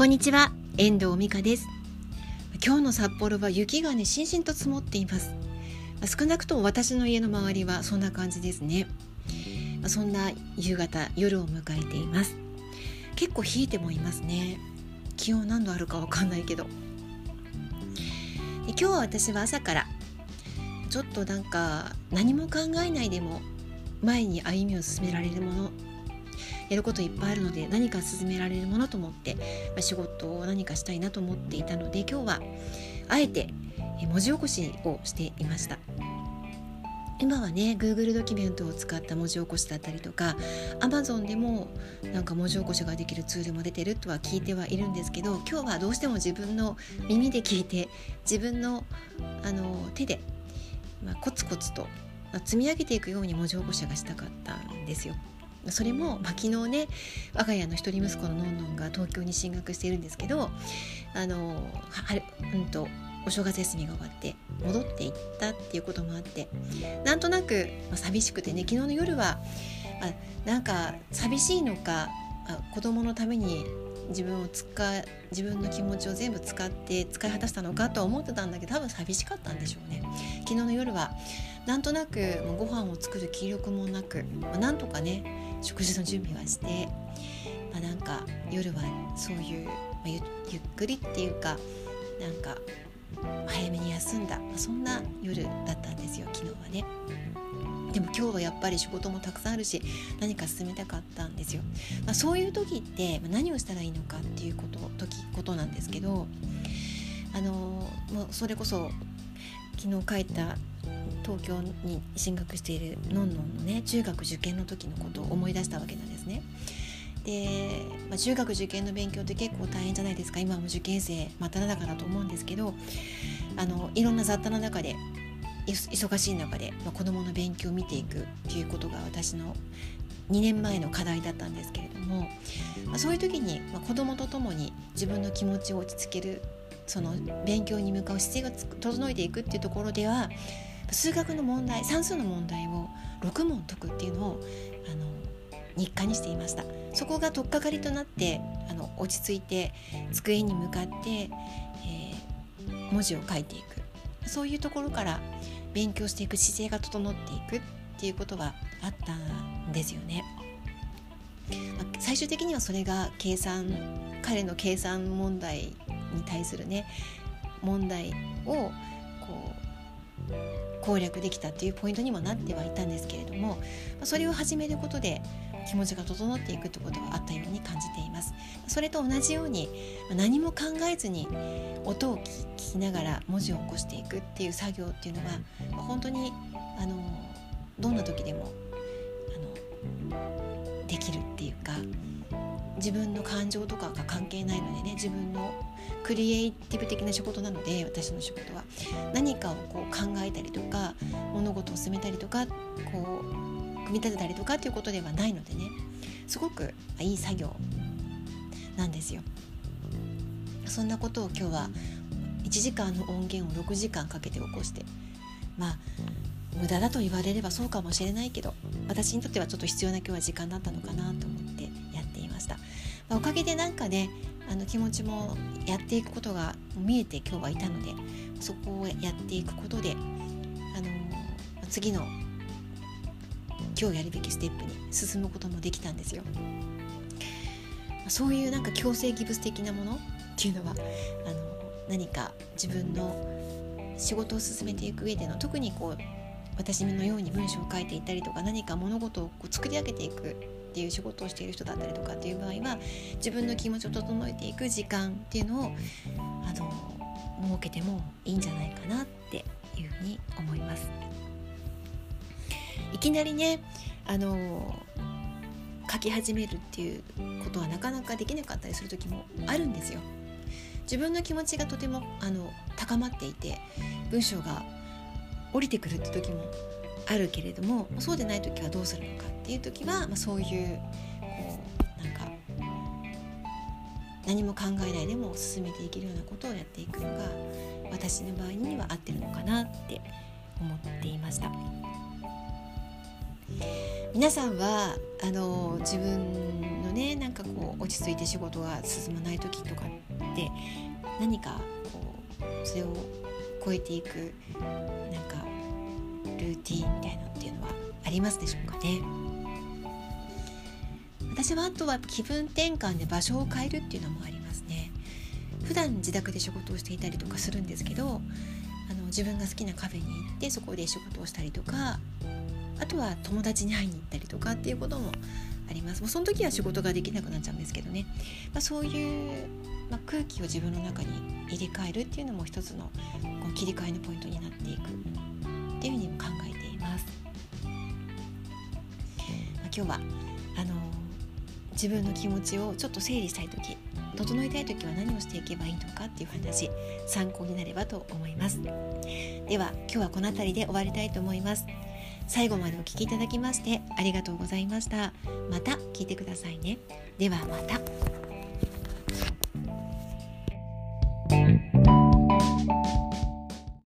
こんにちは遠藤美香です。今日の札幌は雪がねしんしんと積もっています。少なくとも私の家の周りはそんな感じですね。そんな夕方夜を迎えています。結構冷えてもいますね。気温何度あるかわかんないけど。今日は私は朝からちょっとなんか何も考えないでも前に歩みを進められるものやることいっぱいあるので何か進められるものと思って、まあ、仕事を何かしたいなと思っていたので今日はあえて文字起こしをしていました今はね Google ドキュメントを使った文字起こしだったりとか Amazon でもなんか文字起こしができるツールも出てるとは聞いてはいるんですけど今日はどうしても自分の耳で聞いて自分のあの手で、まあ、コツコツとま積み上げていくように文字起こしがしたかったんですよ。それも、まあ、昨日ね我が家の一人息子ののんのんが東京に進学しているんですけどあのはうんとお正月休みが終わって戻っていったっていうこともあってなんとなく、まあ、寂しくてね昨日の夜はあなんか寂しいのかあ子供のために自分を使自分の気持ちを全部使って使い果たしたのかと思ってたんだけど多分寂しかったんでしょうね。昨日の夜はなんとなくご飯を作る気力もなく、まあ、なんとかね食事の準備はして、まあ、なんか夜はそういう、まあ、ゆっくりっていうかなんか早めに休んだ、まあ、そんな夜だったんですよ昨日はね。でも今日はやっぱり仕事もたくさんあるし何か進めたかったんですよ。まあ、そういう時って何をしたらいいのかっていうこと時ことなんですけどあのもうそれこそ昨日書いた東京に進学しているのんのんのね中学受験の時のことを思い出したわけなんですね。で、まあ、中学受験の勉強って結構大変じゃないですか今も受験生真っ只中だと思うんですけどあのいろんな雑多な中で忙しい中で、まあ、子どもの勉強を見ていくっていうことが私の2年前の課題だったんですけれども、まあ、そういう時に、まあ、子どもと共に自分の気持ちを落ち着けるその勉強に向かう姿勢が整えていくっていうところでは数学の問題算数の問題を6問解くっていうのをあの日課にしていましたそこが取っかかりとなってあの落ち着いて机に向かって、えー、文字を書いていくそういうところから勉強していく姿勢が整っていくっていうことはあったんですよね。最終的にはそれが計算彼の計算問題に対するね問題をこう攻略できたっていうポイントにもなってはいたんですけれどもそれを始めることで気持ちが整っていくってことがあったように感じています。それと同じように何も考えずに音を聞きながら文字を起こしていくっていう作業っていうのは本当にあのどんな時でもあのできるっていうか自分の感情とかが関係ないのでね自分のクリエイティブ的な仕事なので私の仕事は。何かをこう考えたりとか物事を進めたりとかこう組み立てたりとかっていうことではないのでね。すごくいい作業なんですよ。そんなことを今日は1時間の音源を6時間かけて起こしてまあ無駄だと言われればそうかもしれないけど私にとってはちょっと必要な今日は時間だったのかなと思って。おかげでなんかねあの気持ちもやっていくことが見えて今日はいたのでそこをやっていくことであの次の今日やるべきステップに進むこともできたんですよ。そういうなんか強制ギブス的なものっていうのはあの何か自分の仕事を進めていく上での特にこう私のように文章を書いていたりとか何か物事をこう作り上げていくっていう仕事をしている人だったりとかっていう場合は自分の気持ちを整えていく時間っていうのをあの設けてもいいんじゃないかなっていうふうに思います。いきなりねあの書き始めるっていうことはなかなかできなかったりする時もあるんですよ。自分の気持ちがとてもあの高まっていて文章が降りてくるって時もあるけれどもそうでない時はどうするのかっていう時は、まあ、そういうこうなんか何も考えないでも進めていけるようなことをやっていくのが私の場合には合ってるのかなって思っていました。皆さんはあの自分のねなんかこう落ち着いて仕事が進まない時とかって何かこうそれを超えていくなんかルーティンみたいなっていうのはありますでしょうかね。私はあとは気分転換で場所を変えるっていうのもありますね。普段自宅で仕事をしていたりとかするんですけどあの自分が好きなカフェに行ってそこで仕事をしたりとかあとは友達に会いに行ったりとかっていうこともあります。もうその時は仕事ができなくなっちゃうんですけどね、まあ、そういう、まあ、空気を自分の中に入れ替えるっていうのも一つのこう切り替えのポイントになっていくっていうふうにも考えています。まあ、今日はあの自分の気持ちをちょっと整理したい時整えたい時は何をしていけばいいのかっていう話参考になればと思います。では今日はこの辺りで終わりたいと思います。最後までお聴きいただきましてありがとうございました。また聞いてくださいね。ではまた